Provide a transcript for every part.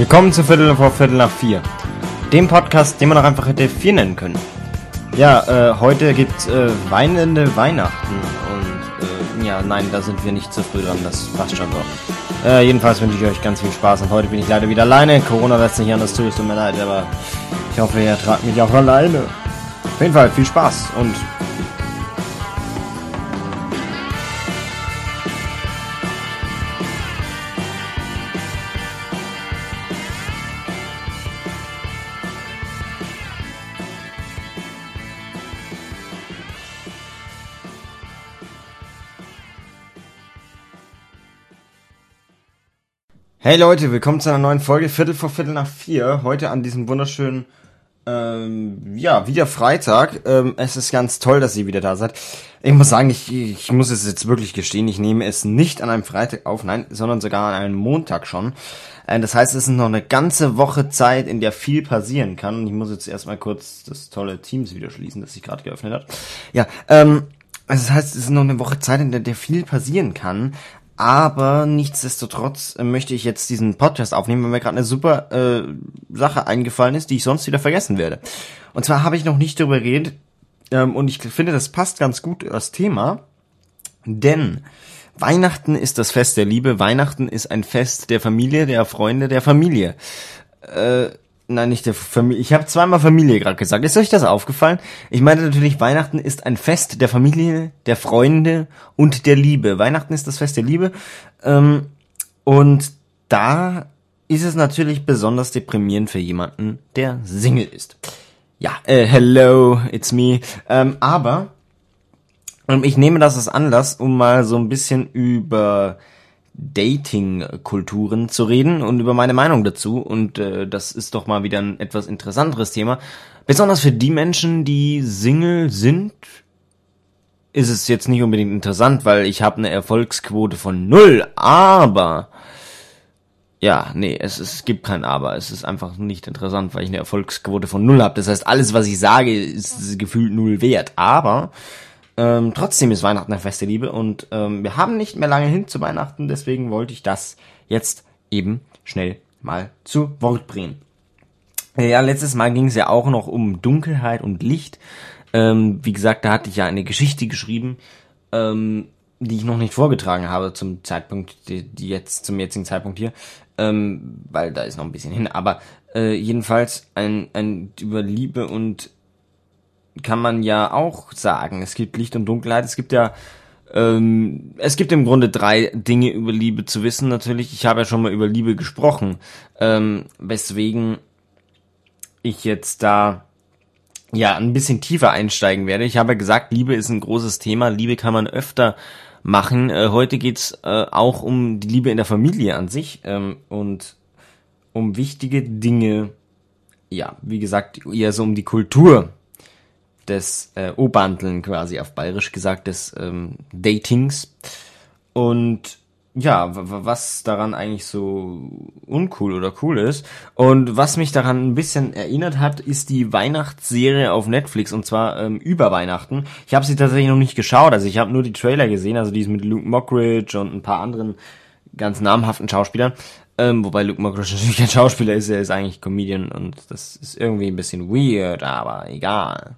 Willkommen zu Viertel vor Viertel nach vier. Dem Podcast, den man auch einfach hätte vier nennen können. Ja, äh, heute gibt's äh, weinende Weihnachten und äh, ja, nein, da sind wir nicht zu früh dran, das passt schon so. Äh, jedenfalls wünsche ich euch ganz viel Spaß und heute bin ich leider wieder alleine. Corona lässt sich anders zu, es tut mir leid, aber ich hoffe, ihr tragt mich auch alleine. Auf jeden Fall viel Spaß und Hey Leute, willkommen zu einer neuen Folge Viertel vor Viertel nach vier. Heute an diesem wunderschönen, ähm, ja, wieder Freitag. Ähm, es ist ganz toll, dass ihr wieder da seid. Ich muss sagen, ich, ich muss es jetzt wirklich gestehen, ich nehme es nicht an einem Freitag auf, nein, sondern sogar an einem Montag schon. Äh, das heißt, es ist noch eine ganze Woche Zeit, in der viel passieren kann. Und ich muss jetzt erstmal kurz das tolle Teams wieder schließen, das sich gerade geöffnet hat. Ja, ähm, also das heißt, es ist noch eine Woche Zeit, in der, der viel passieren kann. Aber nichtsdestotrotz äh, möchte ich jetzt diesen Podcast aufnehmen, weil mir gerade eine super äh, Sache eingefallen ist, die ich sonst wieder vergessen werde. Und zwar habe ich noch nicht darüber geredet ähm, und ich finde, das passt ganz gut das Thema, denn Weihnachten ist das Fest der Liebe, Weihnachten ist ein Fest der Familie, der Freunde, der Familie. Äh, Nein, nicht der Familie. Ich habe zweimal Familie gerade gesagt. Ist euch das aufgefallen? Ich meine natürlich, Weihnachten ist ein Fest der Familie, der Freunde und der Liebe. Weihnachten ist das Fest der Liebe. Ähm, und da ist es natürlich besonders deprimierend für jemanden, der Single ist. Ja, äh, hello, it's me. Ähm, aber ähm, ich nehme das als Anlass, um mal so ein bisschen über Dating-Kulturen zu reden und über meine Meinung dazu. Und äh, das ist doch mal wieder ein etwas interessanteres Thema. Besonders für die Menschen, die Single sind, ist es jetzt nicht unbedingt interessant, weil ich habe eine Erfolgsquote von null. Aber ja, nee, es, es gibt kein Aber. Es ist einfach nicht interessant, weil ich eine Erfolgsquote von null habe. Das heißt, alles, was ich sage, ist gefühlt null wert. Aber ähm, trotzdem ist Weihnachten eine feste Liebe und ähm, wir haben nicht mehr lange hin zu Weihnachten, deswegen wollte ich das jetzt eben schnell mal zu Wort bringen. Ja, letztes Mal ging es ja auch noch um Dunkelheit und Licht. Ähm, wie gesagt, da hatte ich ja eine Geschichte geschrieben, ähm, die ich noch nicht vorgetragen habe zum Zeitpunkt, die, die jetzt zum jetzigen Zeitpunkt hier, ähm, weil da ist noch ein bisschen hin. Aber äh, jedenfalls ein, ein über Liebe und kann man ja auch sagen. Es gibt Licht und Dunkelheit. Es gibt ja, ähm, es gibt im Grunde drei Dinge über Liebe zu wissen. Natürlich, ich habe ja schon mal über Liebe gesprochen, ähm, weswegen ich jetzt da ja ein bisschen tiefer einsteigen werde. Ich habe ja gesagt, Liebe ist ein großes Thema. Liebe kann man öfter machen. Äh, heute geht's äh, auch um die Liebe in der Familie an sich ähm, und um wichtige Dinge. Ja, wie gesagt, eher so um die Kultur des äh, O-Bandeln quasi auf bayerisch gesagt des ähm, Datings und ja, was daran eigentlich so uncool oder cool ist. Und was mich daran ein bisschen erinnert hat, ist die Weihnachtsserie auf Netflix und zwar ähm, über Weihnachten. Ich habe sie tatsächlich noch nicht geschaut, also ich habe nur die Trailer gesehen, also die ist mit Luke Mockridge und ein paar anderen ganz namhaften Schauspielern. Ähm, wobei Luke Mockridge natürlich kein Schauspieler ist, er ist eigentlich Comedian und das ist irgendwie ein bisschen weird, aber egal.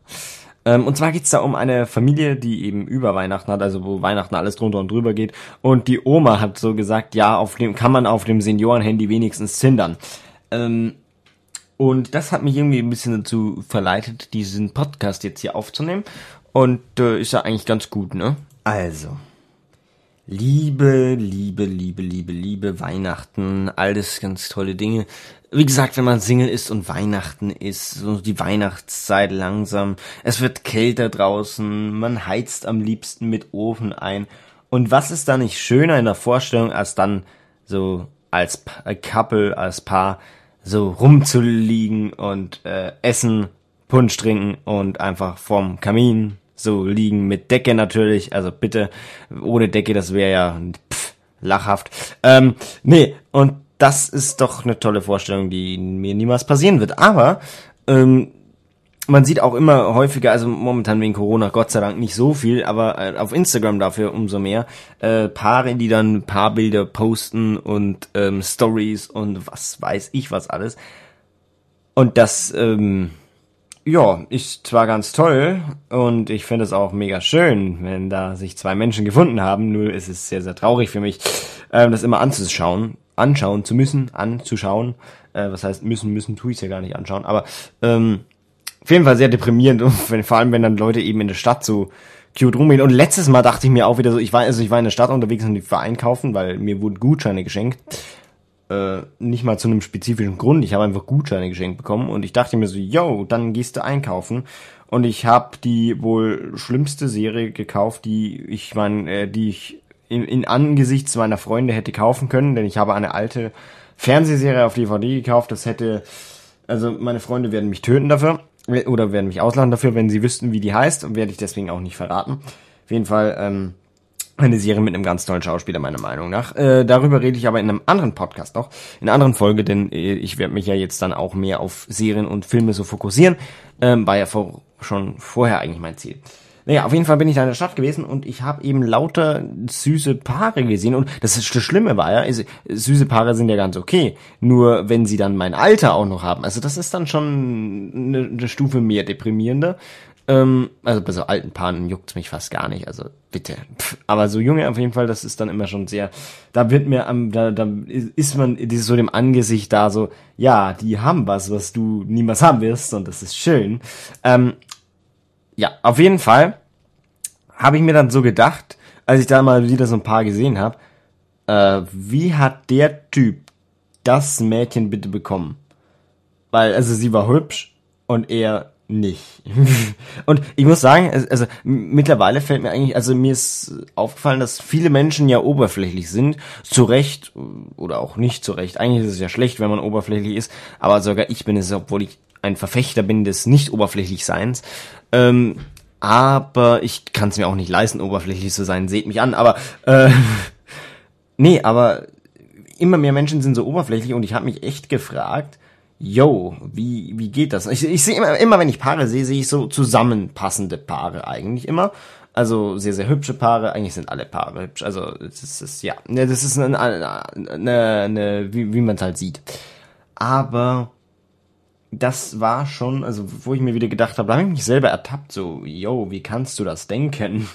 Ähm, und zwar geht's da um eine Familie, die eben über Weihnachten hat, also wo Weihnachten alles drunter und drüber geht. Und die Oma hat so gesagt, ja, auf dem kann man auf dem Seniorenhandy wenigstens zindern. Ähm, und das hat mich irgendwie ein bisschen dazu verleitet, diesen Podcast jetzt hier aufzunehmen. Und äh, ist ja eigentlich ganz gut, ne? Also. Liebe, Liebe, Liebe, Liebe, Liebe, Weihnachten, alles ganz tolle Dinge wie gesagt, wenn man Single ist und Weihnachten ist, so die Weihnachtszeit langsam, es wird kälter draußen, man heizt am liebsten mit Ofen ein. Und was ist da nicht schöner in der Vorstellung, als dann so als Couple, als Paar so rumzuliegen und äh, essen, Punsch trinken und einfach vorm Kamin so liegen mit Decke natürlich. Also bitte, ohne Decke, das wäre ja pff, lachhaft. Ähm, nee, und das ist doch eine tolle Vorstellung, die mir niemals passieren wird. Aber ähm, man sieht auch immer häufiger, also momentan wegen Corona, Gott sei Dank nicht so viel, aber äh, auf Instagram dafür umso mehr, äh, Paare, die dann Paarbilder posten und ähm, Stories und was weiß ich was alles. Und das, ähm, ja, ist zwar ganz toll und ich finde es auch mega schön, wenn da sich zwei Menschen gefunden haben, nur ist es sehr, sehr traurig für mich, ähm, das immer anzuschauen, anschauen zu müssen, anzuschauen. Äh, was heißt müssen, müssen tue ich ja gar nicht anschauen, aber ähm, auf jeden Fall sehr deprimierend, wenn, vor allem wenn dann Leute eben in der Stadt so cute rumgehen. Und letztes Mal dachte ich mir auch wieder so, ich war, also ich war in der Stadt unterwegs und ich war einkaufen, weil mir wurden Gutscheine geschenkt. Äh, nicht mal zu einem spezifischen Grund, ich habe einfach Gutscheine geschenkt bekommen und ich dachte mir so, yo, dann gehst du einkaufen. Und ich habe die wohl schlimmste Serie gekauft, die ich mein, äh, die ich in, in angesichts meiner Freunde hätte kaufen können, denn ich habe eine alte Fernsehserie auf DVD gekauft, das hätte, also meine Freunde werden mich töten dafür oder werden mich auslachen dafür, wenn sie wüssten, wie die heißt und werde ich deswegen auch nicht verraten. Auf jeden Fall ähm, eine Serie mit einem ganz tollen Schauspieler meiner Meinung nach. Äh, darüber rede ich aber in einem anderen Podcast noch, in einer anderen Folge, denn äh, ich werde mich ja jetzt dann auch mehr auf Serien und Filme so fokussieren. Ähm, war ja vor, schon vorher eigentlich mein Ziel. Naja, auf jeden Fall bin ich da in der Stadt gewesen und ich habe eben lauter süße Paare gesehen. Und das, ist, das Schlimme war ja, ist, süße Paare sind ja ganz okay. Nur wenn sie dann mein Alter auch noch haben, also das ist dann schon eine, eine Stufe mehr deprimierender. Ähm, also bei so alten Paaren juckt's mich fast gar nicht, also bitte. Pff, aber so junge auf jeden Fall, das ist dann immer schon sehr, da wird mir am, da, da ist man so dem Angesicht da so, ja, die haben was, was du niemals haben wirst und das ist schön. Ähm, ja, auf jeden Fall habe ich mir dann so gedacht, als ich da mal wieder so ein paar gesehen habe, äh, wie hat der Typ das Mädchen bitte bekommen? Weil, also sie war hübsch und er nicht. und ich muss sagen, also mittlerweile fällt mir eigentlich, also mir ist aufgefallen, dass viele Menschen ja oberflächlich sind, zu Recht oder auch nicht zu Recht. Eigentlich ist es ja schlecht, wenn man oberflächlich ist, aber sogar ich bin es, obwohl ich ein Verfechter bin des nicht oberflächlich Seins. Ähm, aber ich kann es mir auch nicht leisten, oberflächlich zu sein. Seht mich an, aber äh, nee, aber immer mehr Menschen sind so oberflächlich und ich habe mich echt gefragt, yo, wie wie geht das? Ich, ich sehe immer, immer, wenn ich Paare sehe, sehe ich so zusammenpassende Paare eigentlich immer. Also sehr, sehr hübsche Paare. Eigentlich sind alle Paare hübsch. Also das ist, ja, das ist eine, eine, eine wie, wie man es halt sieht. Aber das war schon, also wo ich mir wieder gedacht habe, da habe ich mich selber ertappt, so, yo, wie kannst du das denken?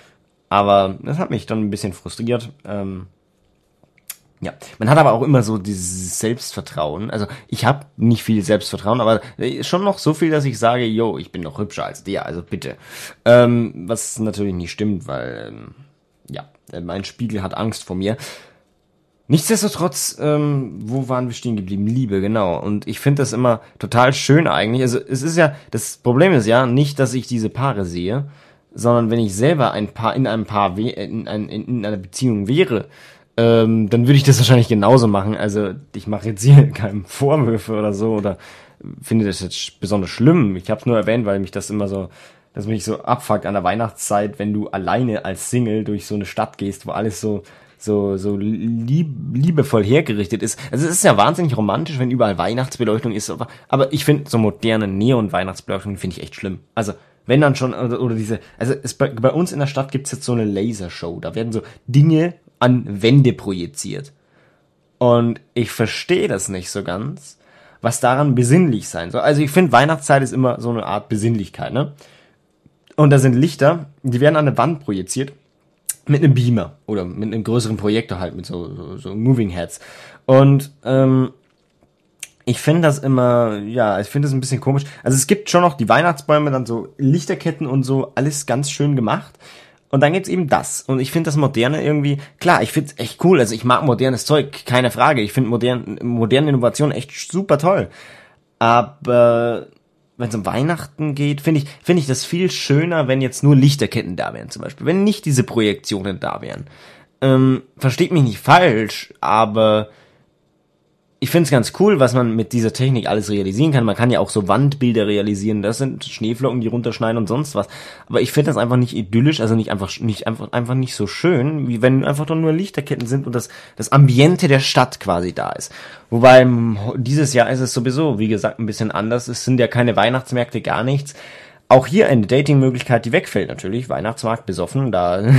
Aber das hat mich dann ein bisschen frustriert. Ähm, ja, man hat aber auch immer so dieses Selbstvertrauen. Also ich habe nicht viel Selbstvertrauen, aber schon noch so viel, dass ich sage, yo, ich bin noch hübscher als der, also bitte. Ähm, was natürlich nicht stimmt, weil ähm, ja, mein Spiegel hat Angst vor mir. Nichtsdestotrotz, ähm, wo waren wir stehen geblieben? Liebe, genau. Und ich finde das immer total schön eigentlich. Also es ist ja, das Problem ist ja nicht, dass ich diese Paare sehe, sondern wenn ich selber ein Paar in einem Paar in, in, in einer Beziehung wäre, ähm, dann würde ich das wahrscheinlich genauso machen. Also ich mache jetzt hier keine Vorwürfe oder so oder finde das jetzt besonders schlimm. Ich habe es nur erwähnt, weil mich das immer so, dass mich so abfuckt an der Weihnachtszeit, wenn du alleine als Single durch so eine Stadt gehst, wo alles so so, so lieb, liebevoll hergerichtet ist. Also es ist ja wahnsinnig romantisch, wenn überall Weihnachtsbeleuchtung ist, aber, aber ich finde so moderne Neon-Weihnachtsbeleuchtung finde ich echt schlimm. Also wenn dann schon, oder, oder diese, also es, bei, bei uns in der Stadt gibt's jetzt so eine Lasershow, da werden so Dinge an Wände projiziert. Und ich verstehe das nicht so ganz, was daran besinnlich sein soll. Also ich finde, Weihnachtszeit ist immer so eine Art Besinnlichkeit, ne? Und da sind Lichter, die werden an eine Wand projiziert mit einem Beamer oder mit einem größeren Projektor halt, mit so, so, so Moving Heads. Und ähm, ich finde das immer, ja, ich finde das ein bisschen komisch. Also es gibt schon noch die Weihnachtsbäume, dann so Lichterketten und so, alles ganz schön gemacht. Und dann gibt's eben das. Und ich finde das Moderne irgendwie, klar, ich find's echt cool. Also ich mag modernes Zeug, keine Frage. Ich finde modern, moderne Innovationen echt super toll. Aber wenn es um Weihnachten geht, finde ich, finde ich das viel schöner, wenn jetzt nur Lichterketten da wären zum Beispiel. Wenn nicht diese Projektionen da wären. Ähm, versteht mich nicht falsch, aber ich finde es ganz cool, was man mit dieser Technik alles realisieren kann. Man kann ja auch so Wandbilder realisieren. Das sind Schneeflocken, die runterschneiden und sonst was. Aber ich finde das einfach nicht idyllisch, also nicht einfach nicht einfach einfach nicht so schön, wie wenn einfach nur Lichterketten sind und das das Ambiente der Stadt quasi da ist. Wobei dieses Jahr ist es sowieso, wie gesagt, ein bisschen anders. Es sind ja keine Weihnachtsmärkte, gar nichts. Auch hier eine Datingmöglichkeit, die wegfällt natürlich. Weihnachtsmarkt besoffen, da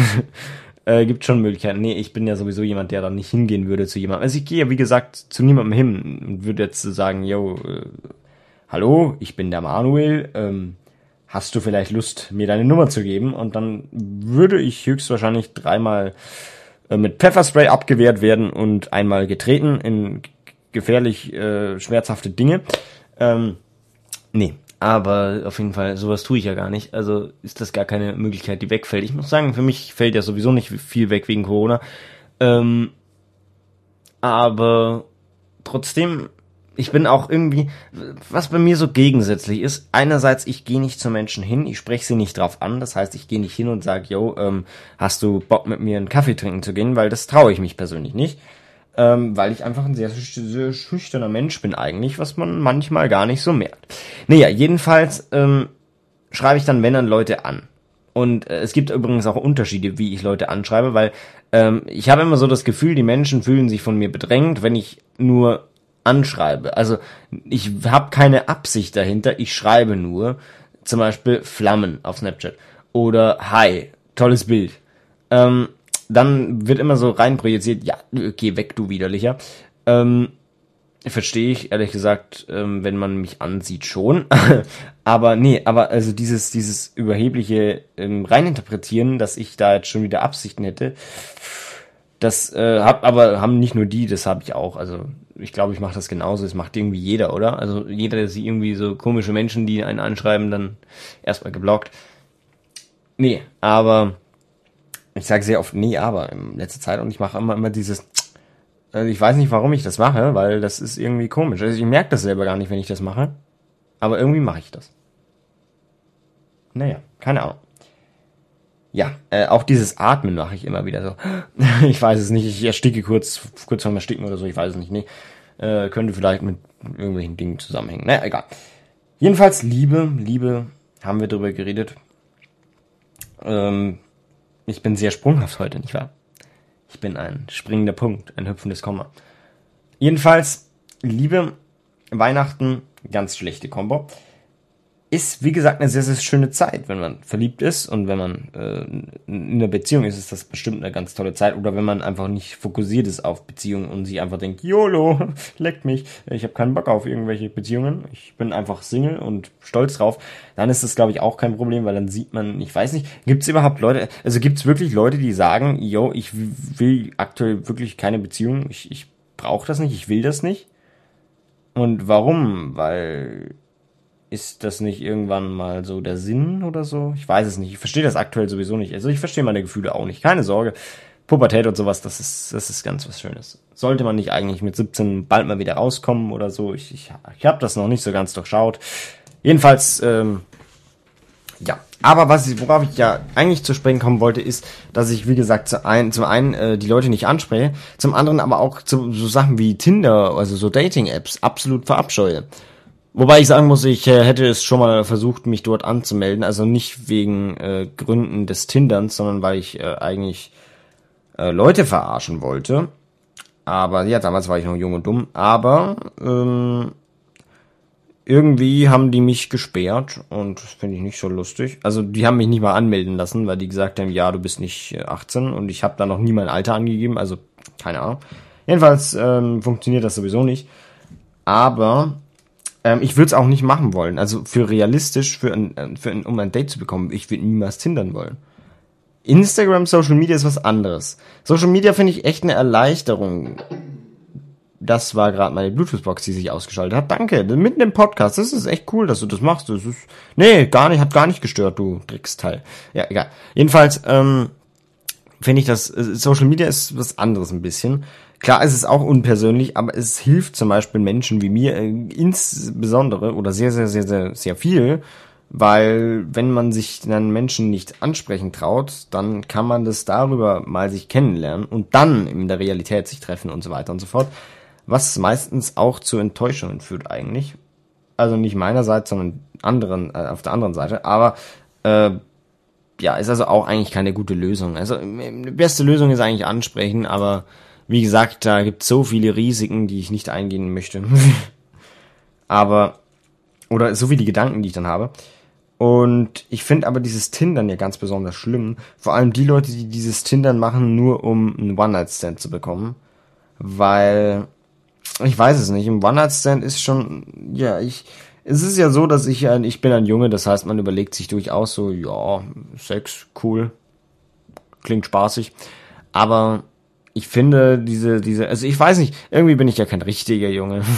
äh, gibt schon Möglichkeiten. Nee, ich bin ja sowieso jemand, der dann nicht hingehen würde zu jemandem. Also ich gehe ja, wie gesagt, zu niemandem hin und würde jetzt sagen, yo, äh, hallo, ich bin der Manuel, ähm, hast du vielleicht Lust, mir deine Nummer zu geben? Und dann würde ich höchstwahrscheinlich dreimal äh, mit Pfefferspray abgewehrt werden und einmal getreten in gefährlich äh, schmerzhafte Dinge. Ähm, nee, aber auf jeden Fall, sowas tue ich ja gar nicht. Also ist das gar keine Möglichkeit, die wegfällt. Ich muss sagen, für mich fällt ja sowieso nicht viel weg wegen Corona. Ähm, aber trotzdem, ich bin auch irgendwie, was bei mir so gegensätzlich ist. Einerseits, ich gehe nicht zu Menschen hin, ich spreche sie nicht drauf an. Das heißt, ich gehe nicht hin und sage, yo, ähm, hast du Bock mit mir einen Kaffee trinken zu gehen, weil das traue ich mich persönlich nicht ähm, weil ich einfach ein sehr, sehr schüchterner Mensch bin eigentlich, was man manchmal gar nicht so merkt. Naja, jedenfalls ähm, schreibe ich dann, wenn dann Leute an. Und äh, es gibt übrigens auch Unterschiede, wie ich Leute anschreibe, weil ähm, ich habe immer so das Gefühl, die Menschen fühlen sich von mir bedrängt, wenn ich nur anschreibe. Also ich habe keine Absicht dahinter, ich schreibe nur zum Beispiel Flammen auf Snapchat oder Hi, tolles Bild. Ähm, dann wird immer so reinprojiziert, ja, geh weg, du Widerlicher. Ähm, verstehe ich, ehrlich gesagt, ähm, wenn man mich ansieht, schon. aber nee, aber also dieses, dieses überhebliche ähm, Reininterpretieren, dass ich da jetzt schon wieder Absichten hätte, das äh, hab, aber haben nicht nur die, das habe ich auch. Also ich glaube, ich mache das genauso. Das macht irgendwie jeder, oder? Also jeder, der sieht irgendwie so komische Menschen, die einen anschreiben, dann erstmal geblockt. Nee, aber ich sage sehr oft nee, aber in letzter Zeit und ich mache immer immer dieses also ich weiß nicht, warum ich das mache, weil das ist irgendwie komisch. Also ich merke das selber gar nicht, wenn ich das mache, aber irgendwie mache ich das. Naja, keine Ahnung. Ja, äh, auch dieses Atmen mache ich immer wieder so. ich weiß es nicht, ich ersticke kurz, kurz vorm Ersticken oder so, ich weiß es nicht. Nee, äh, könnte vielleicht mit irgendwelchen Dingen zusammenhängen. Naja, egal. Jedenfalls Liebe, Liebe, haben wir drüber geredet. Ähm, ich bin sehr sprunghaft heute, nicht wahr? Ich bin ein springender Punkt, ein hüpfendes Komma. Jedenfalls, Liebe, Weihnachten, ganz schlechte Kombo ist, wie gesagt, eine sehr, sehr schöne Zeit, wenn man verliebt ist und wenn man äh, in einer Beziehung ist, ist das bestimmt eine ganz tolle Zeit. Oder wenn man einfach nicht fokussiert ist auf Beziehungen und sich einfach denkt, YOLO, leckt mich, ich habe keinen Bock auf irgendwelche Beziehungen, ich bin einfach Single und stolz drauf, dann ist das, glaube ich, auch kein Problem, weil dann sieht man, ich weiß nicht, gibt es überhaupt Leute, also gibt es wirklich Leute, die sagen, yo, ich will aktuell wirklich keine Beziehung, ich, ich brauche das nicht, ich will das nicht. Und warum? Weil ist das nicht irgendwann mal so der Sinn oder so? Ich weiß es nicht. Ich verstehe das aktuell sowieso nicht. Also ich verstehe meine Gefühle auch nicht. Keine Sorge. Pubertät und sowas, das ist, das ist ganz was Schönes. Sollte man nicht eigentlich mit 17 bald mal wieder rauskommen oder so? Ich, ich, ich habe das noch nicht so ganz durchschaut. Jedenfalls, ähm, ja. Aber was ich, worauf ich ja eigentlich zu sprechen kommen wollte, ist, dass ich, wie gesagt, zu ein, zum einen äh, die Leute nicht anspreche, zum anderen aber auch zu so Sachen wie Tinder, also so Dating-Apps, absolut verabscheue. Wobei ich sagen muss, ich äh, hätte es schon mal versucht, mich dort anzumelden. Also nicht wegen äh, Gründen des Tinderns, sondern weil ich äh, eigentlich äh, Leute verarschen wollte. Aber ja, damals war ich noch jung und dumm. Aber ähm, irgendwie haben die mich gesperrt und das finde ich nicht so lustig. Also die haben mich nicht mal anmelden lassen, weil die gesagt haben, ja, du bist nicht 18 äh, und ich habe da noch nie mein Alter angegeben. Also keine Ahnung. Jedenfalls ähm, funktioniert das sowieso nicht. Aber ähm, ich würde es auch nicht machen wollen. Also für realistisch, für ein, äh, für ein, um ein Date zu bekommen, ich würde niemals tindern wollen. Instagram, Social Media ist was anderes. Social Media finde ich echt eine Erleichterung. Das war gerade meine Bluetooth-Box, die sich ausgeschaltet hat. Danke, mitten im Podcast. Das ist echt cool, dass du das machst. Das ist, nee, gar nicht, hat gar nicht gestört, du Drecksteil. Ja, egal. Jedenfalls, ähm, finde ich das, äh, Social Media ist was anderes ein bisschen. Klar, es ist auch unpersönlich, aber es hilft zum Beispiel Menschen wie mir äh, insbesondere oder sehr, sehr, sehr, sehr, sehr viel, weil wenn man sich dann Menschen nicht ansprechen traut, dann kann man das darüber mal sich kennenlernen und dann in der Realität sich treffen und so weiter und so fort. was meistens auch zu Enttäuschungen führt eigentlich. Also nicht meinerseits, sondern anderen, äh, auf der anderen Seite. Aber äh, ja, ist also auch eigentlich keine gute Lösung. Also die beste Lösung ist eigentlich ansprechen, aber wie gesagt, da gibt es so viele Risiken, die ich nicht eingehen möchte. aber, oder so viele Gedanken, die ich dann habe. Und ich finde aber dieses Tindern ja ganz besonders schlimm. Vor allem die Leute, die dieses Tindern machen, nur um einen One-Night-Stand zu bekommen. Weil, ich weiß es nicht, ein One-Night-Stand ist schon, ja, ich, es ist ja so, dass ich ein, ich bin ein Junge, das heißt, man überlegt sich durchaus so, ja, Sex, cool, klingt spaßig, aber ich finde diese, diese, also ich weiß nicht, irgendwie bin ich ja kein richtiger Junge.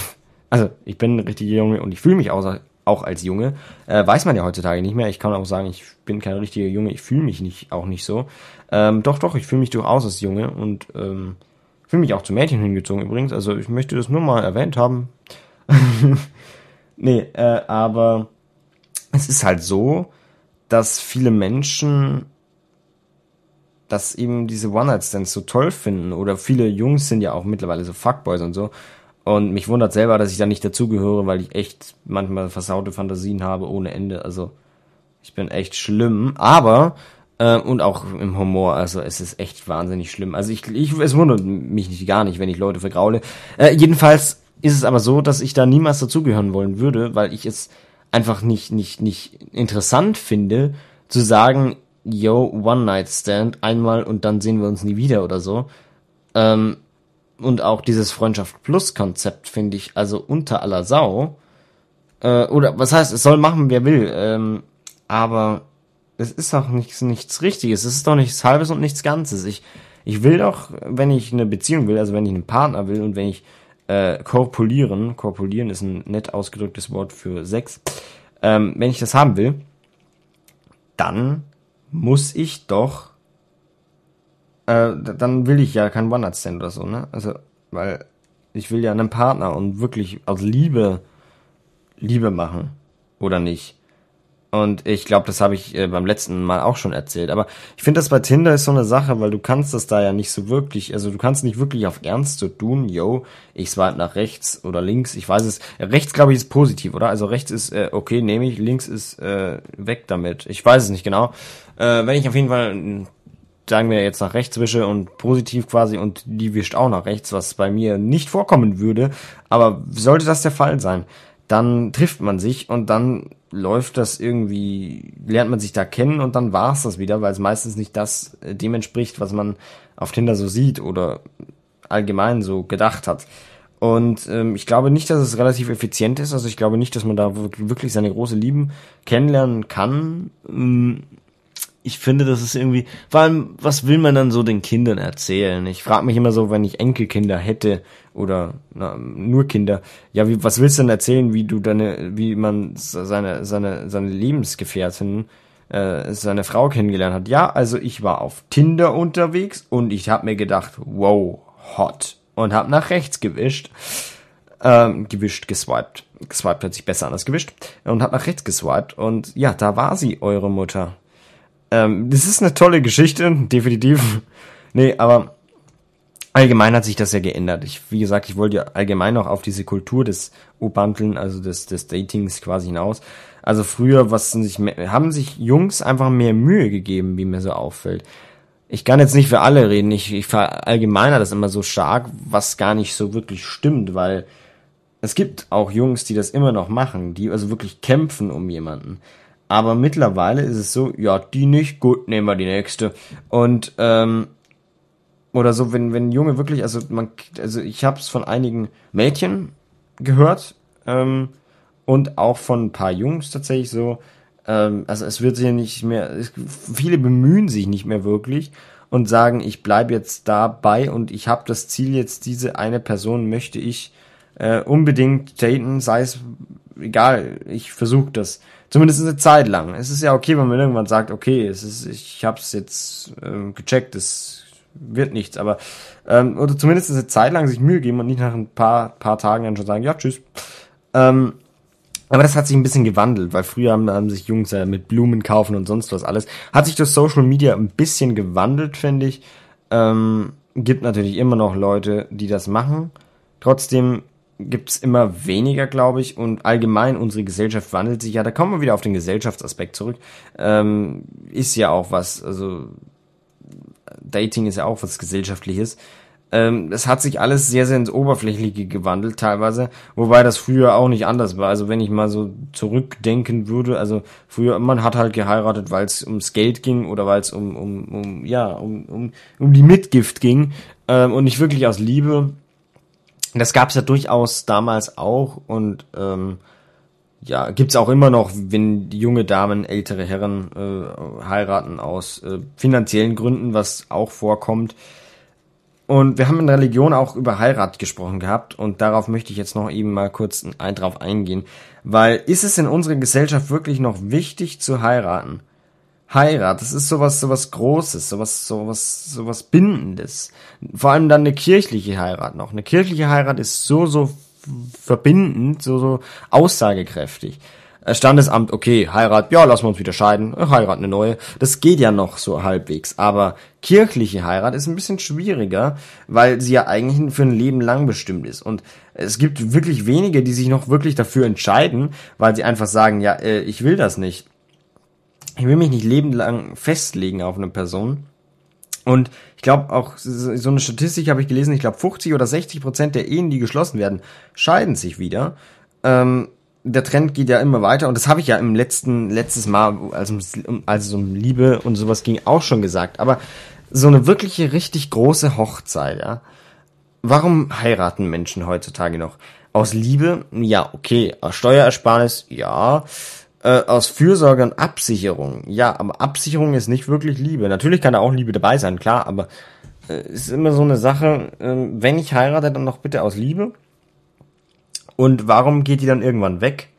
Also ich bin ein richtiger Junge und ich fühle mich auch, auch als Junge. Äh, weiß man ja heutzutage nicht mehr. Ich kann auch sagen, ich bin kein richtiger Junge, ich fühle mich nicht auch nicht so. Ähm, doch, doch, ich fühle mich durchaus als Junge und ähm, fühle mich auch zu Mädchen hingezogen übrigens. Also ich möchte das nur mal erwähnt haben. Nee, äh, aber es ist halt so, dass viele Menschen dass eben diese One-Night-Stands so toll finden oder viele Jungs sind ja auch mittlerweile so Fuckboys und so und mich wundert selber, dass ich da nicht dazugehöre, weil ich echt manchmal versaute Fantasien habe ohne Ende, also ich bin echt schlimm, aber äh, und auch im Humor, also es ist echt wahnsinnig schlimm. Also ich, ich es wundert mich nicht gar nicht, wenn ich Leute vergraule. Äh, jedenfalls ist es aber so, dass ich da niemals dazugehören wollen würde, weil ich es einfach nicht, nicht, nicht interessant finde, zu sagen, yo, One Night Stand, einmal und dann sehen wir uns nie wieder oder so. Ähm, und auch dieses Freundschaft Plus Konzept finde ich also unter aller Sau. Äh, oder was heißt, es soll machen, wer will. Ähm, aber es ist doch nichts, nichts Richtiges. Es ist doch nichts Halbes und nichts Ganzes. Ich, ich will doch, wenn ich eine Beziehung will, also wenn ich einen Partner will und wenn ich äh, korpulieren, korpulieren ist ein nett ausgedrücktes Wort für Sex, ähm, wenn ich das haben will, dann muss ich doch, äh, dann will ich ja kein One-Night-Stand oder so, ne? Also, weil ich will ja einen Partner und wirklich aus Liebe Liebe machen, oder nicht? Und ich glaube, das habe ich äh, beim letzten Mal auch schon erzählt. Aber ich finde das bei Tinder ist so eine Sache, weil du kannst das da ja nicht so wirklich, also du kannst nicht wirklich auf Ernst so tun, yo, ich swipe nach rechts oder links, ich weiß es. Rechts, glaube ich, ist positiv, oder? Also rechts ist äh, okay, nehme ich, links ist äh, weg damit. Ich weiß es nicht genau. Äh, wenn ich auf jeden Fall sagen wir jetzt nach rechts wische und positiv quasi und die wischt auch nach rechts, was bei mir nicht vorkommen würde, aber sollte das der Fall sein, dann trifft man sich und dann läuft das irgendwie, lernt man sich da kennen und dann war's das wieder, weil es meistens nicht das äh, dem entspricht, was man auf Tinder so sieht oder allgemein so gedacht hat. Und ähm, ich glaube nicht, dass es relativ effizient ist. Also ich glaube nicht, dass man da wirklich seine große Lieben kennenlernen kann. Ich finde, das ist irgendwie, vor allem, was will man dann so den Kindern erzählen? Ich frage mich immer so, wenn ich Enkelkinder hätte oder na, nur Kinder, ja, wie, was willst du denn erzählen, wie du deine, wie man seine, seine, seine Lebensgefährtin, äh, seine Frau kennengelernt hat? Ja, also ich war auf Tinder unterwegs und ich habe mir gedacht, wow, hot und habe nach rechts gewischt. Ähm, gewischt, geswiped. Geswiped hört sich besser an als gewischt. Und hab nach rechts geswiped. Und ja, da war sie, eure Mutter. Ähm, das ist eine tolle Geschichte, definitiv. nee, aber allgemein hat sich das ja geändert. Ich, wie gesagt, ich wollte ja allgemein noch auf diese Kultur des U-Banteln, also des, des Datings quasi hinaus. Also früher, was sich, haben sich Jungs einfach mehr Mühe gegeben, wie mir so auffällt. Ich kann jetzt nicht für alle reden, ich, ich verallgemeiner das immer so stark, was gar nicht so wirklich stimmt, weil es gibt auch Jungs, die das immer noch machen, die also wirklich kämpfen um jemanden. Aber mittlerweile ist es so, ja, die nicht, gut, nehmen wir die nächste. Und ähm, oder so, wenn wenn Junge wirklich, also man, also ich habe es von einigen Mädchen gehört ähm, und auch von ein paar Jungs tatsächlich so. Ähm, also es wird sich nicht mehr, es, viele bemühen sich nicht mehr wirklich und sagen, ich bleib jetzt dabei und ich habe das Ziel jetzt diese eine Person möchte ich äh, unbedingt daten, sei es egal, ich versuche das. Zumindest eine Zeit lang. Es ist ja okay, wenn man irgendwann sagt, okay, es ist, ich habe es jetzt äh, gecheckt, es wird nichts, aber ähm, oder zumindest eine Zeit lang sich Mühe geben und nicht nach ein paar paar Tagen dann schon sagen, ja tschüss. Ähm, aber das hat sich ein bisschen gewandelt, weil früher haben, haben sich Jungs ja mit Blumen kaufen und sonst was alles. Hat sich das Social Media ein bisschen gewandelt, finde ich. Ähm, gibt natürlich immer noch Leute, die das machen Trotzdem gibt's immer weniger, glaube ich, und allgemein unsere Gesellschaft wandelt sich ja. Da kommen wir wieder auf den Gesellschaftsaspekt zurück. Ähm, ist ja auch was, also Dating ist ja auch was Gesellschaftliches. Ähm, es hat sich alles sehr, sehr ins Oberflächliche gewandelt, teilweise, wobei das früher auch nicht anders war. Also wenn ich mal so zurückdenken würde, also früher, man hat halt geheiratet, weil es ums Geld ging oder weil es um, um, um, ja, um, um, um die Mitgift ging ähm, und nicht wirklich aus Liebe. Das gab's ja durchaus damals auch und ähm, ja, gibt's auch immer noch, wenn junge Damen ältere Herren äh, heiraten aus äh, finanziellen Gründen, was auch vorkommt. Und wir haben in Religion auch über Heirat gesprochen gehabt und darauf möchte ich jetzt noch eben mal kurz ein, drauf eingehen. Weil ist es in unserer Gesellschaft wirklich noch wichtig zu heiraten? Heirat, das ist sowas, sowas Großes, sowas, sowas, sowas Bindendes. Vor allem dann eine kirchliche Heirat noch. Eine kirchliche Heirat ist so, so verbindend, so, so aussagekräftig. Äh, Standesamt, okay, Heirat, ja, lassen wir uns wieder scheiden, äh, Heirat eine neue. Das geht ja noch so halbwegs. Aber kirchliche Heirat ist ein bisschen schwieriger, weil sie ja eigentlich für ein Leben lang bestimmt ist. Und es gibt wirklich wenige, die sich noch wirklich dafür entscheiden, weil sie einfach sagen, ja, äh, ich will das nicht. Ich will mich nicht lebenlang festlegen auf eine Person. Und ich glaube auch, so eine Statistik habe ich gelesen, ich glaube 50 oder 60 Prozent der Ehen, die geschlossen werden, scheiden sich wieder. Ähm, der Trend geht ja immer weiter und das habe ich ja im letzten letztes Mal, als, als es um Liebe und sowas ging, auch schon gesagt. Aber so eine wirkliche richtig große Hochzeit, ja. Warum heiraten Menschen heutzutage noch? Aus Liebe? Ja, okay. Aus Steuerersparnis? Ja. Äh, aus Fürsorge und Absicherung? Ja, aber Absicherung ist nicht wirklich Liebe. Natürlich kann da auch Liebe dabei sein, klar, aber äh, ist immer so eine Sache, äh, wenn ich heirate, dann doch bitte aus Liebe und warum geht die dann irgendwann weg?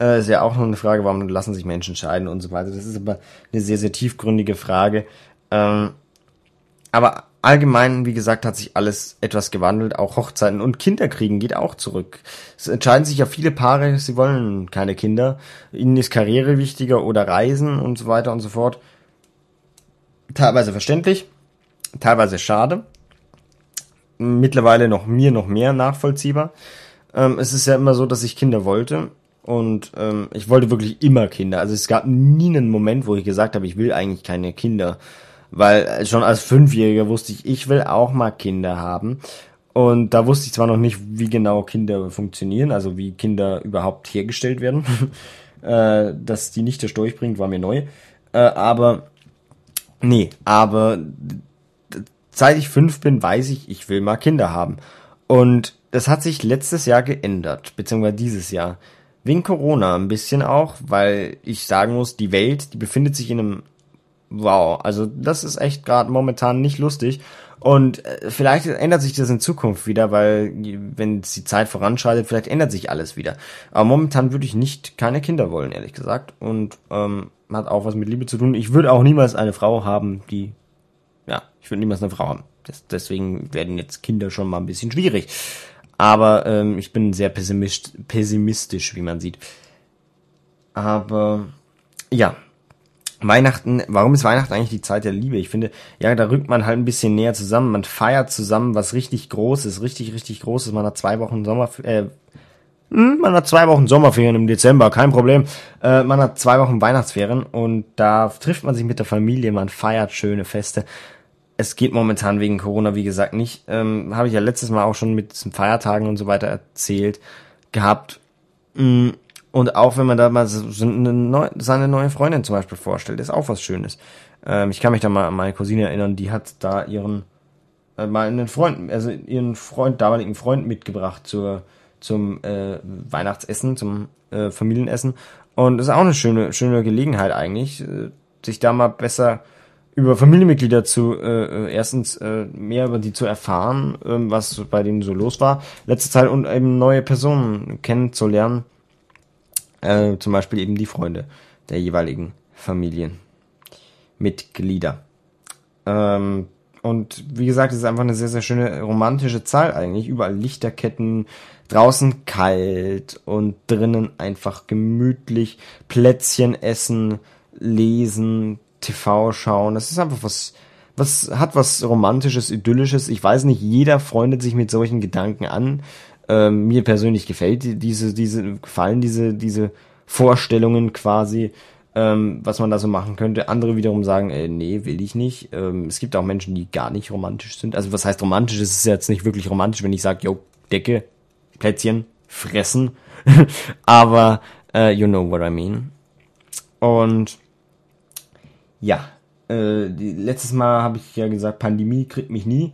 Äh, ist ja auch noch eine Frage, warum lassen sich Menschen scheiden und so weiter. Das ist aber eine sehr, sehr tiefgründige Frage. Ähm, aber allgemein, wie gesagt, hat sich alles etwas gewandelt. Auch Hochzeiten und Kinderkriegen geht auch zurück. Es entscheiden sich ja viele Paare, sie wollen keine Kinder. Ihnen ist Karriere wichtiger oder Reisen und so weiter und so fort. Teilweise verständlich, teilweise schade. Mittlerweile noch mir noch mehr nachvollziehbar. Ähm, es ist ja immer so, dass ich Kinder wollte. Und ähm, ich wollte wirklich immer Kinder. Also es gab nie einen Moment, wo ich gesagt habe, ich will eigentlich keine Kinder. Weil schon als Fünfjähriger wusste ich, ich will auch mal Kinder haben. Und da wusste ich zwar noch nicht, wie genau Kinder funktionieren, also wie Kinder überhaupt hergestellt werden. äh, dass die nicht der Storch bringt, war mir neu. Äh, aber, nee, aber seit ich fünf bin, weiß ich, ich will mal Kinder haben. Und das hat sich letztes Jahr geändert, beziehungsweise dieses Jahr. Wegen Corona ein bisschen auch, weil ich sagen muss, die Welt, die befindet sich in einem Wow, also das ist echt gerade momentan nicht lustig. Und äh, vielleicht ändert sich das in Zukunft wieder, weil wenn die Zeit voranschreitet, vielleicht ändert sich alles wieder. Aber momentan würde ich nicht keine Kinder wollen, ehrlich gesagt. Und ähm, hat auch was mit Liebe zu tun. Ich würde auch niemals eine Frau haben, die, ja, ich würde niemals eine Frau haben. Das, deswegen werden jetzt Kinder schon mal ein bisschen schwierig. Aber ähm, ich bin sehr pessimist, pessimistisch, wie man sieht. Aber ja, Weihnachten, warum ist Weihnachten eigentlich die Zeit der Liebe? Ich finde, ja, da rückt man halt ein bisschen näher zusammen. Man feiert zusammen was richtig Großes, richtig, richtig Großes. Man hat zwei Wochen Sommer, äh, hm, man hat zwei Wochen Sommerferien im Dezember, kein Problem. Äh, man hat zwei Wochen Weihnachtsferien und da trifft man sich mit der Familie, man feiert schöne Feste es geht momentan wegen Corona, wie gesagt, nicht. Ähm, Habe ich ja letztes Mal auch schon mit diesen Feiertagen und so weiter erzählt gehabt. Mm, und auch wenn man da mal so neu, seine neue Freundin zum Beispiel vorstellt, ist auch was Schönes. Ähm, ich kann mich da mal an meine Cousine erinnern, die hat da ihren äh, mal einen Freund, also ihren Freund, damaligen Freund mitgebracht zur zum äh, Weihnachtsessen, zum äh, Familienessen. Und das ist auch eine schöne, schöne Gelegenheit eigentlich, äh, sich da mal besser über Familienmitglieder zu äh, äh, erstens äh, mehr über die zu erfahren, äh, was bei denen so los war letzte Zeit und eben neue Personen kennenzulernen, äh, zum Beispiel eben die Freunde der jeweiligen Familienmitglieder. Ähm, und wie gesagt, es ist einfach eine sehr, sehr schöne romantische Zeit eigentlich. Überall Lichterketten, draußen kalt und drinnen einfach gemütlich Plätzchen essen, lesen, TV schauen. Das ist einfach was, was hat was romantisches, idyllisches. Ich weiß nicht, jeder freundet sich mit solchen Gedanken an. Ähm, mir persönlich gefällt diese, diese, gefallen diese, diese Vorstellungen quasi, ähm, was man da so machen könnte. Andere wiederum sagen, äh, nee, will ich nicht. Ähm, es gibt auch Menschen, die gar nicht romantisch sind. Also was heißt romantisch? Es ist jetzt nicht wirklich romantisch, wenn ich sage, yo, Decke, Plätzchen, fressen. Aber uh, you know what I mean. Und ja, äh, die, letztes Mal habe ich ja gesagt, Pandemie kriegt mich nie.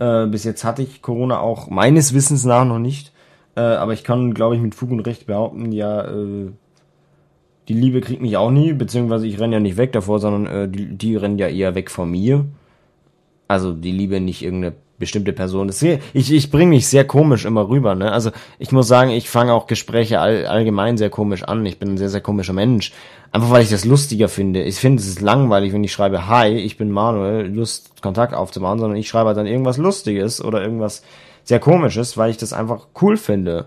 Äh, bis jetzt hatte ich Corona auch meines Wissens nach noch nicht. Äh, aber ich kann, glaube ich, mit Fug und Recht behaupten, ja, äh, die Liebe kriegt mich auch nie, beziehungsweise ich renne ja nicht weg davor, sondern äh, die, die rennen ja eher weg von mir. Also die Liebe nicht irgendeine bestimmte Person. Das, ich ich bringe mich sehr komisch immer rüber. Ne? Also ich muss sagen, ich fange auch Gespräche all, allgemein sehr komisch an. Ich bin ein sehr, sehr komischer Mensch. Einfach weil ich das lustiger finde. Ich finde, es langweilig, wenn ich schreibe, hi, ich bin Manuel, Lust, Kontakt aufzubauen, sondern ich schreibe dann irgendwas Lustiges oder irgendwas sehr Komisches, weil ich das einfach cool finde.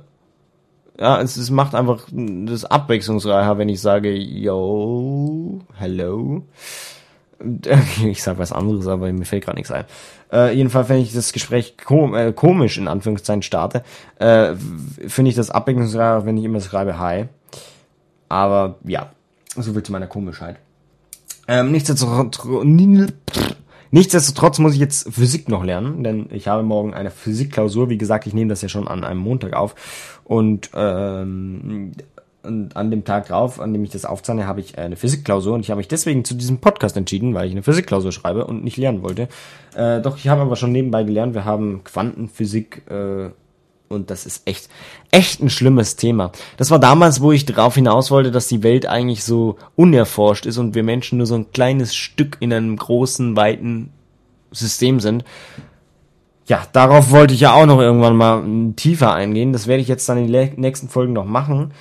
Ja, es, es macht einfach das abwechslungsreicher, wenn ich sage, yo, hello. Ich sag was anderes, aber mir fällt gerade nichts ein. Äh, jedenfalls, wenn ich das Gespräch kom äh, komisch in Anführungszeichen starte, äh, finde ich das abwechslungsreicher, wenn ich immer schreibe Hi. Aber ja, so viel zu meiner Komischheit. Ähm, nichtsdestotrotz, nichtsdestotrotz muss ich jetzt Physik noch lernen, denn ich habe morgen eine Physikklausur. Wie gesagt, ich nehme das ja schon an einem Montag auf. Und ähm, und an dem Tag drauf, an dem ich das aufzeichne, habe ich eine Physikklausur und ich habe mich deswegen zu diesem Podcast entschieden, weil ich eine Physikklausur schreibe und nicht lernen wollte. Äh, doch ich habe aber schon nebenbei gelernt, wir haben Quantenphysik äh, und das ist echt, echt ein schlimmes Thema. Das war damals, wo ich darauf hinaus wollte, dass die Welt eigentlich so unerforscht ist und wir Menschen nur so ein kleines Stück in einem großen, weiten System sind. Ja, darauf wollte ich ja auch noch irgendwann mal tiefer eingehen. Das werde ich jetzt dann in den nächsten Folgen noch machen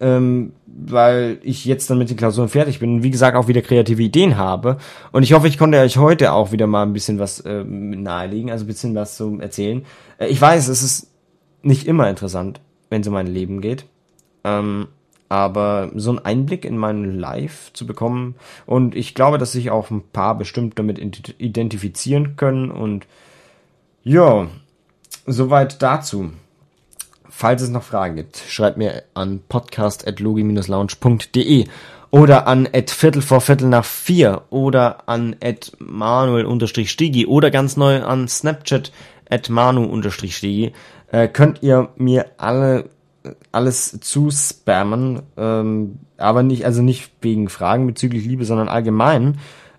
ähm, weil ich jetzt dann mit den Klausuren fertig bin und wie gesagt auch wieder kreative Ideen habe. Und ich hoffe, ich konnte euch heute auch wieder mal ein bisschen was äh, nahelegen, also ein bisschen was zu erzählen. Äh, ich weiß, es ist nicht immer interessant, wenn es um mein Leben geht. Ähm, aber so einen Einblick in mein Life zu bekommen und ich glaube, dass sich auch ein paar bestimmt damit identifizieren können und ja, soweit dazu. Falls es noch Fragen gibt, schreibt mir an podcast.logi-lounge.de oder an at viertel vor viertel nach vier oder an at manuel-stigi oder ganz neu an Snapchat at manu-stigi äh, könnt ihr mir alle alles zu spammen, ähm, aber nicht, also nicht wegen Fragen bezüglich Liebe, sondern allgemein.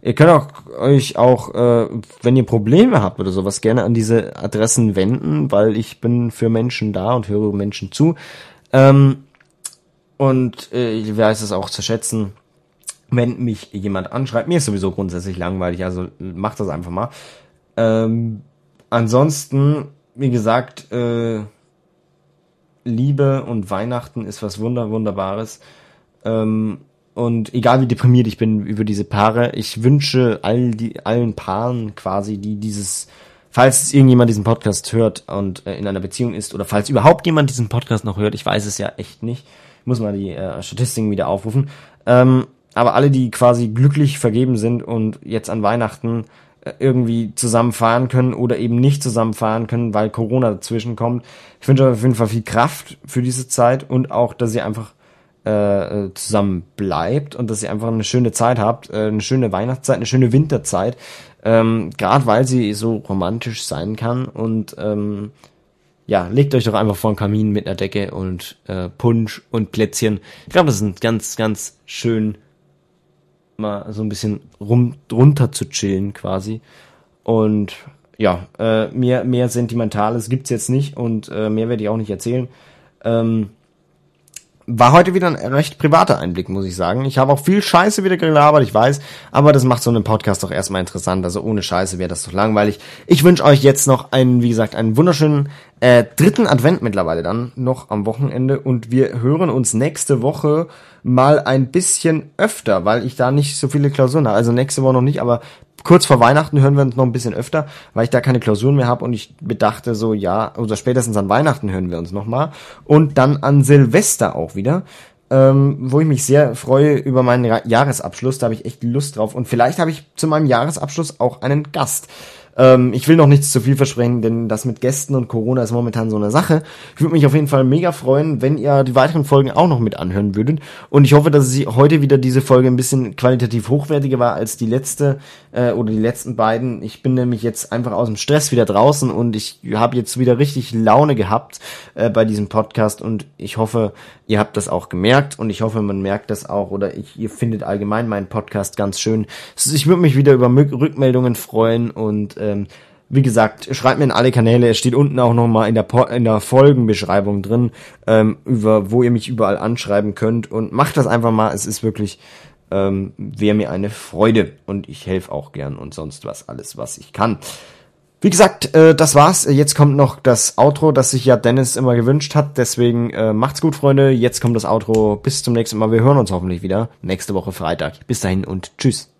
Ihr könnt auch, euch auch, äh, wenn ihr Probleme habt oder sowas, gerne an diese Adressen wenden, weil ich bin für Menschen da und höre Menschen zu. Ähm, und äh, ich weiß es auch zu schätzen, wenn mich jemand anschreibt. Mir ist sowieso grundsätzlich langweilig, also macht das einfach mal. Ähm, ansonsten, wie gesagt, äh, Liebe und Weihnachten ist was Wunder, Wunderbares. Ähm, und egal wie deprimiert ich bin über diese Paare, ich wünsche all die, allen Paaren quasi, die dieses, falls irgendjemand diesen Podcast hört und äh, in einer Beziehung ist, oder falls überhaupt jemand diesen Podcast noch hört, ich weiß es ja echt nicht, ich muss mal die äh, Statistiken wieder aufrufen, ähm, aber alle, die quasi glücklich vergeben sind und jetzt an Weihnachten äh, irgendwie zusammen fahren können oder eben nicht zusammen fahren können, weil Corona dazwischen kommt. Ich wünsche auf jeden Fall viel Kraft für diese Zeit und auch, dass ihr einfach äh, zusammen bleibt und dass ihr einfach eine schöne Zeit habt, äh, eine schöne Weihnachtszeit, eine schöne Winterzeit, ähm, gerade weil sie so romantisch sein kann und ähm, ja, legt euch doch einfach vor den Kamin mit einer Decke und äh, Punsch und Plätzchen. Ich glaube, das ist ganz, ganz schön, mal so ein bisschen rum, runter zu chillen quasi. Und ja, äh, mehr, mehr Sentimentales gibt's jetzt nicht und äh, mehr werde ich auch nicht erzählen. Ähm, war heute wieder ein recht privater Einblick, muss ich sagen. Ich habe auch viel Scheiße wieder gelabert, ich weiß, aber das macht so einen Podcast doch erstmal interessant. Also ohne Scheiße wäre das doch langweilig. Ich wünsche euch jetzt noch einen, wie gesagt, einen wunderschönen äh, dritten Advent mittlerweile dann noch am Wochenende und wir hören uns nächste Woche mal ein bisschen öfter, weil ich da nicht so viele Klausuren habe. Also nächste Woche noch nicht, aber kurz vor Weihnachten hören wir uns noch ein bisschen öfter, weil ich da keine Klausuren mehr habe und ich bedachte so, ja, oder spätestens an Weihnachten hören wir uns nochmal und dann an Silvester auch wieder. ähm, wo ich mich sehr freue über meinen Jahresabschluss. Da habe ich echt Lust drauf. Und vielleicht habe ich zu meinem Jahresabschluss auch einen Gast. Ähm, ich will noch nichts zu viel versprechen, denn das mit Gästen und Corona ist momentan so eine Sache. Ich würde mich auf jeden Fall mega freuen, wenn ihr die weiteren Folgen auch noch mit anhören würdet. Und ich hoffe, dass sie heute wieder diese Folge ein bisschen qualitativ hochwertiger war als die letzte äh, oder die letzten beiden. Ich bin nämlich jetzt einfach aus dem Stress wieder draußen und ich habe jetzt wieder richtig Laune gehabt äh, bei diesem Podcast und ich hoffe, ihr habt das auch gemerkt und ich hoffe, man merkt das auch oder ich, ihr findet allgemein meinen Podcast ganz schön. Ich würde mich wieder über Rückmeldungen freuen und äh, ähm, wie gesagt, schreibt mir in alle Kanäle. Es steht unten auch nochmal in der, in der Folgenbeschreibung drin, ähm, über wo ihr mich überall anschreiben könnt. Und macht das einfach mal. Es ist wirklich, ähm, wäre mir eine Freude. Und ich helfe auch gern und sonst was, alles, was ich kann. Wie gesagt, äh, das war's. Jetzt kommt noch das Outro, das sich ja Dennis immer gewünscht hat. Deswegen äh, macht's gut, Freunde. Jetzt kommt das Outro. Bis zum nächsten Mal. Wir hören uns hoffentlich wieder nächste Woche Freitag. Bis dahin und tschüss.